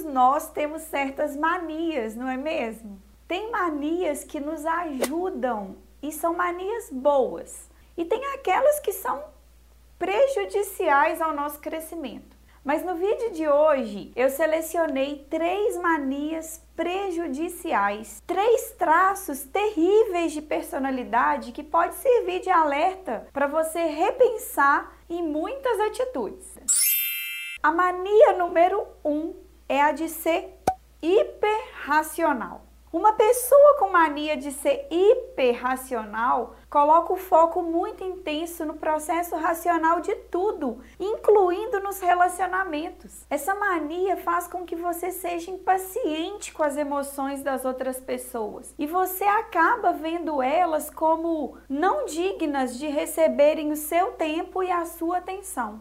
Todos nós temos certas manias, não é mesmo? Tem manias que nos ajudam e são manias boas. E tem aquelas que são prejudiciais ao nosso crescimento. Mas no vídeo de hoje eu selecionei três manias prejudiciais, três traços terríveis de personalidade que pode servir de alerta para você repensar em muitas atitudes. A mania número um é a de ser hiperracional. Uma pessoa com mania de ser hiperracional coloca o foco muito intenso no processo racional de tudo, incluindo nos relacionamentos. Essa mania faz com que você seja impaciente com as emoções das outras pessoas e você acaba vendo elas como não dignas de receberem o seu tempo e a sua atenção.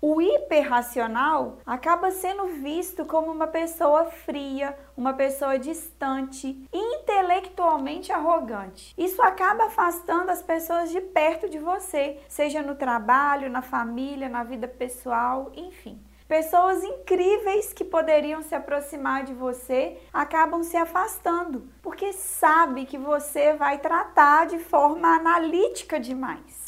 O hiperracional acaba sendo visto como uma pessoa fria, uma pessoa distante, intelectualmente arrogante. Isso acaba afastando as pessoas de perto de você, seja no trabalho, na família, na vida pessoal, enfim. Pessoas incríveis que poderiam se aproximar de você acabam se afastando, porque sabe que você vai tratar de forma analítica demais.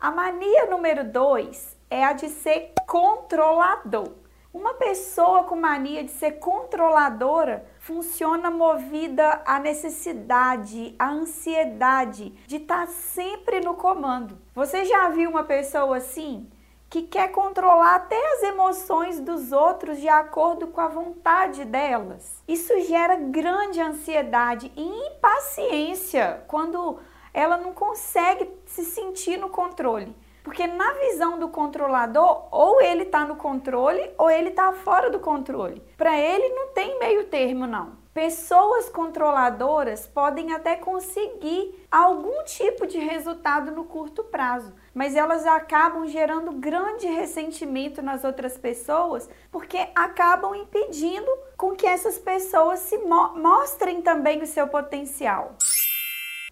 A mania número 2 é a de ser controlador. Uma pessoa com mania de ser controladora funciona movida à necessidade, à ansiedade de estar sempre no comando. Você já viu uma pessoa assim? Que quer controlar até as emoções dos outros de acordo com a vontade delas. Isso gera grande ansiedade e impaciência quando ela não consegue se sentir no controle. Porque na visão do controlador, ou ele está no controle ou ele está fora do controle. Para ele não tem meio termo não. Pessoas controladoras podem até conseguir algum tipo de resultado no curto prazo, mas elas acabam gerando grande ressentimento nas outras pessoas porque acabam impedindo com que essas pessoas se mo mostrem também o seu potencial.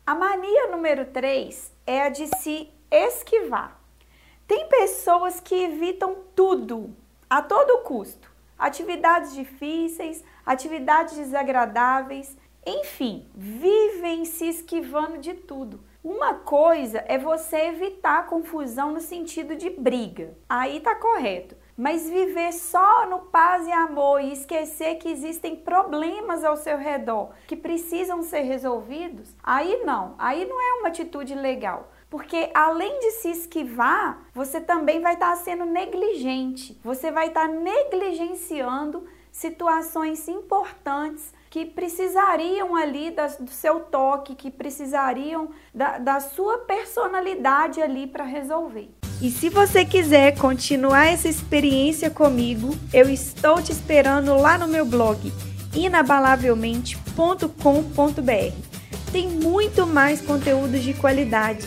A mania número 3 é a de se esquivar. Tem pessoas que evitam tudo, a todo custo. Atividades difíceis, atividades desagradáveis, enfim, vivem se esquivando de tudo. Uma coisa é você evitar confusão no sentido de briga. Aí tá correto. Mas viver só no paz e amor e esquecer que existem problemas ao seu redor que precisam ser resolvidos, aí não. Aí não é uma atitude legal. Porque além de se esquivar, você também vai estar sendo negligente. Você vai estar negligenciando situações importantes que precisariam ali do seu toque, que precisariam da, da sua personalidade ali para resolver. E se você quiser continuar essa experiência comigo, eu estou te esperando lá no meu blog inabalavelmente.com.br. Tem muito mais conteúdo de qualidade